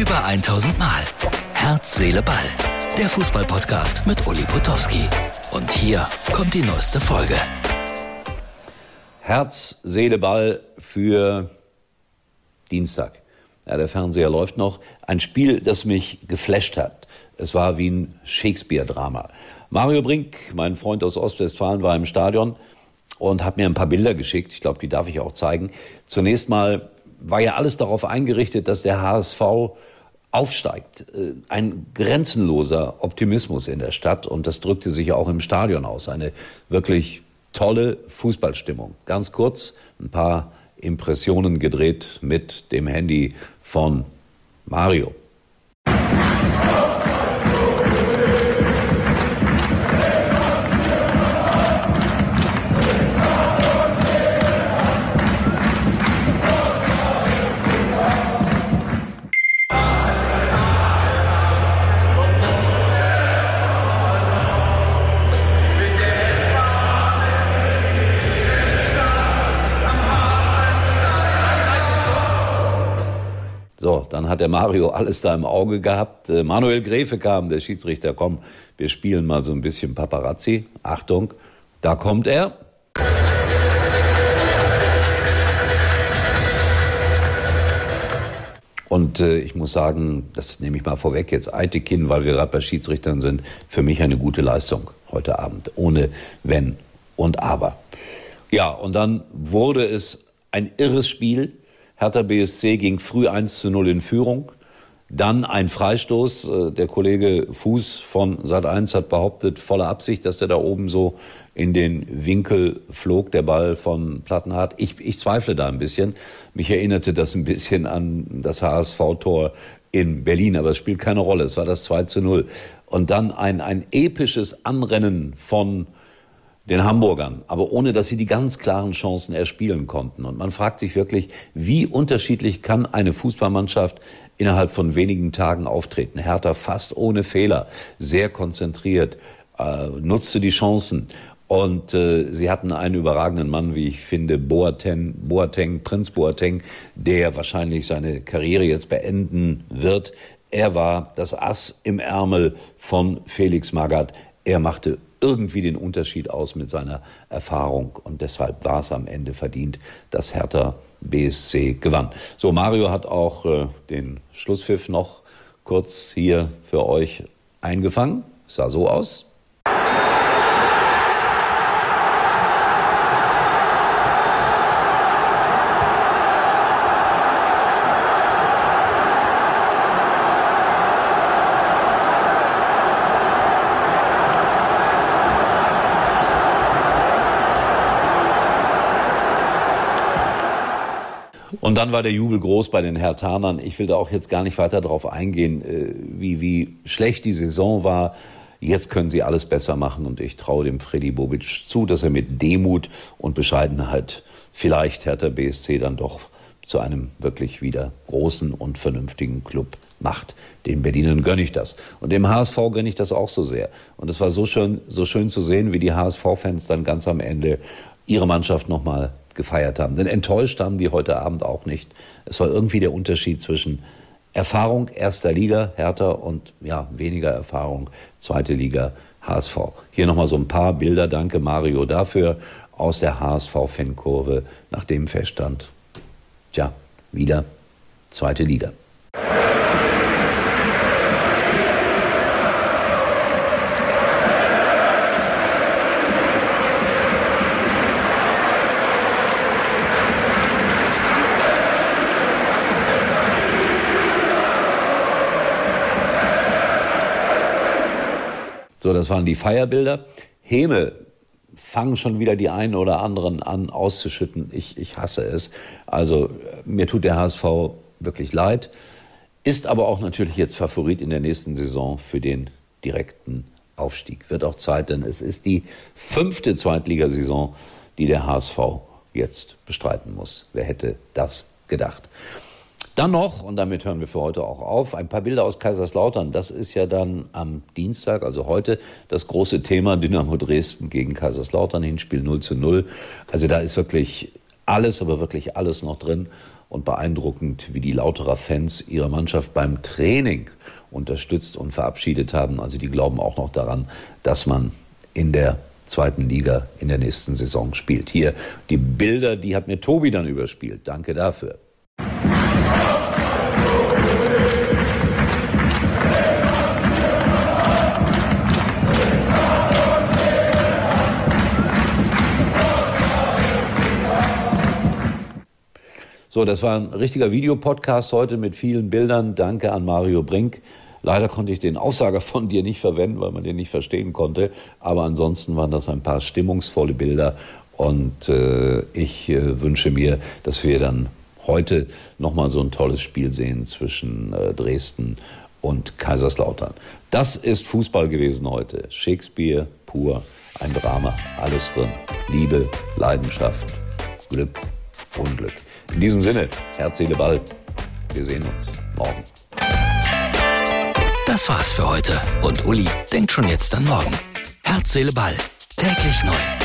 Über 1000 Mal. Herz, Seele, Ball. Der Fußballpodcast mit Uli Potowski. Und hier kommt die neueste Folge. Herz, Seele, Ball für Dienstag. Ja, der Fernseher läuft noch. Ein Spiel, das mich geflasht hat. Es war wie ein Shakespeare-Drama. Mario Brink, mein Freund aus Ostwestfalen, war im Stadion und hat mir ein paar Bilder geschickt. Ich glaube, die darf ich auch zeigen. Zunächst mal war ja alles darauf eingerichtet, dass der HSV aufsteigt. Äh, ein grenzenloser Optimismus in der Stadt und das drückte sich auch im Stadion aus. Eine wirklich tolle Fußballstimmung. Ganz kurz ein paar Impressionen gedreht mit dem Handy von Mario. Dann hat der Mario alles da im Auge gehabt. Äh, Manuel Gräfe kam, der Schiedsrichter, komm, wir spielen mal so ein bisschen Paparazzi. Achtung, da kommt er. Und äh, ich muss sagen, das nehme ich mal vorweg jetzt, Eitekin, weil wir gerade bei Schiedsrichtern sind, für mich eine gute Leistung heute Abend, ohne Wenn und Aber. Ja, und dann wurde es ein irres Spiel. Hertha BSC ging früh 1 zu 0 in Führung. Dann ein Freistoß. Äh, der Kollege Fuß von Sat 1 hat behauptet, voller Absicht, dass der da oben so in den Winkel flog, der Ball von Plattenhardt. Ich, ich zweifle da ein bisschen. Mich erinnerte das ein bisschen an das HSV-Tor in Berlin, aber es spielt keine Rolle. Es war das 2 zu 0. Und dann ein, ein episches Anrennen von den Hamburgern, aber ohne dass sie die ganz klaren Chancen erspielen konnten. Und man fragt sich wirklich, wie unterschiedlich kann eine Fußballmannschaft innerhalb von wenigen Tagen auftreten. Hertha fast ohne Fehler, sehr konzentriert, äh, nutzte die Chancen. Und äh, sie hatten einen überragenden Mann, wie ich finde, Boateng, Boateng, Prinz Boateng, der wahrscheinlich seine Karriere jetzt beenden wird. Er war das Ass im Ärmel von Felix Magath. Er machte irgendwie den Unterschied aus mit seiner Erfahrung. Und deshalb war es am Ende verdient, dass Hertha BSC gewann. So, Mario hat auch äh, den Schlusspfiff noch kurz hier für euch eingefangen. Sah so aus. Dann war der Jubel groß bei den Herthanern. Ich will da auch jetzt gar nicht weiter darauf eingehen, äh, wie, wie schlecht die Saison war. Jetzt können sie alles besser machen und ich traue dem Freddy Bobic zu, dass er mit Demut und Bescheidenheit vielleicht Hertha BSC dann doch zu einem wirklich wieder großen und vernünftigen Club macht. Den Berlinern gönne ich das. Und dem HSV gönne ich das auch so sehr. Und es war so schön, so schön zu sehen, wie die HSV-Fans dann ganz am Ende ihre Mannschaft nochmal gefeiert haben. Denn enttäuscht haben die heute Abend auch nicht. Es war irgendwie der Unterschied zwischen Erfahrung erster Liga, Hertha, und ja, weniger Erfahrung zweite Liga, HSV. Hier nochmal so ein paar Bilder. Danke Mario dafür aus der HSV-Fankurve, nachdem feststand, tja, wieder zweite Liga. So, das waren die Feierbilder. Häme fangen schon wieder die einen oder anderen an auszuschütten. Ich, ich hasse es. Also mir tut der HSV wirklich leid. Ist aber auch natürlich jetzt Favorit in der nächsten Saison für den direkten Aufstieg. Wird auch Zeit, denn es ist die fünfte Zweitligasaison, die der HSV jetzt bestreiten muss. Wer hätte das gedacht? Dann noch, und damit hören wir für heute auch auf, ein paar Bilder aus Kaiserslautern. Das ist ja dann am Dienstag, also heute, das große Thema Dynamo Dresden gegen Kaiserslautern, Hinspiel 0 zu 0. Also da ist wirklich alles, aber wirklich alles noch drin und beeindruckend, wie die Lauterer Fans ihre Mannschaft beim Training unterstützt und verabschiedet haben. Also die glauben auch noch daran, dass man in der zweiten Liga in der nächsten Saison spielt. Hier die Bilder, die hat mir Tobi dann überspielt. Danke dafür. So, das war ein richtiger Videopodcast heute mit vielen Bildern. Danke an Mario Brink. Leider konnte ich den Aussager von dir nicht verwenden, weil man den nicht verstehen konnte. Aber ansonsten waren das ein paar stimmungsvolle Bilder. Und äh, ich äh, wünsche mir, dass wir dann heute nochmal so ein tolles Spiel sehen zwischen äh, Dresden und Kaiserslautern. Das ist Fußball gewesen heute. Shakespeare pur, ein Drama, alles drin. Liebe, Leidenschaft, Glück, Unglück. In diesem Sinne, Herz, Seele, Ball. Wir sehen uns morgen. Das war's für heute. Und Uli denkt schon jetzt an morgen. Herz, Seele, Ball. Täglich neu.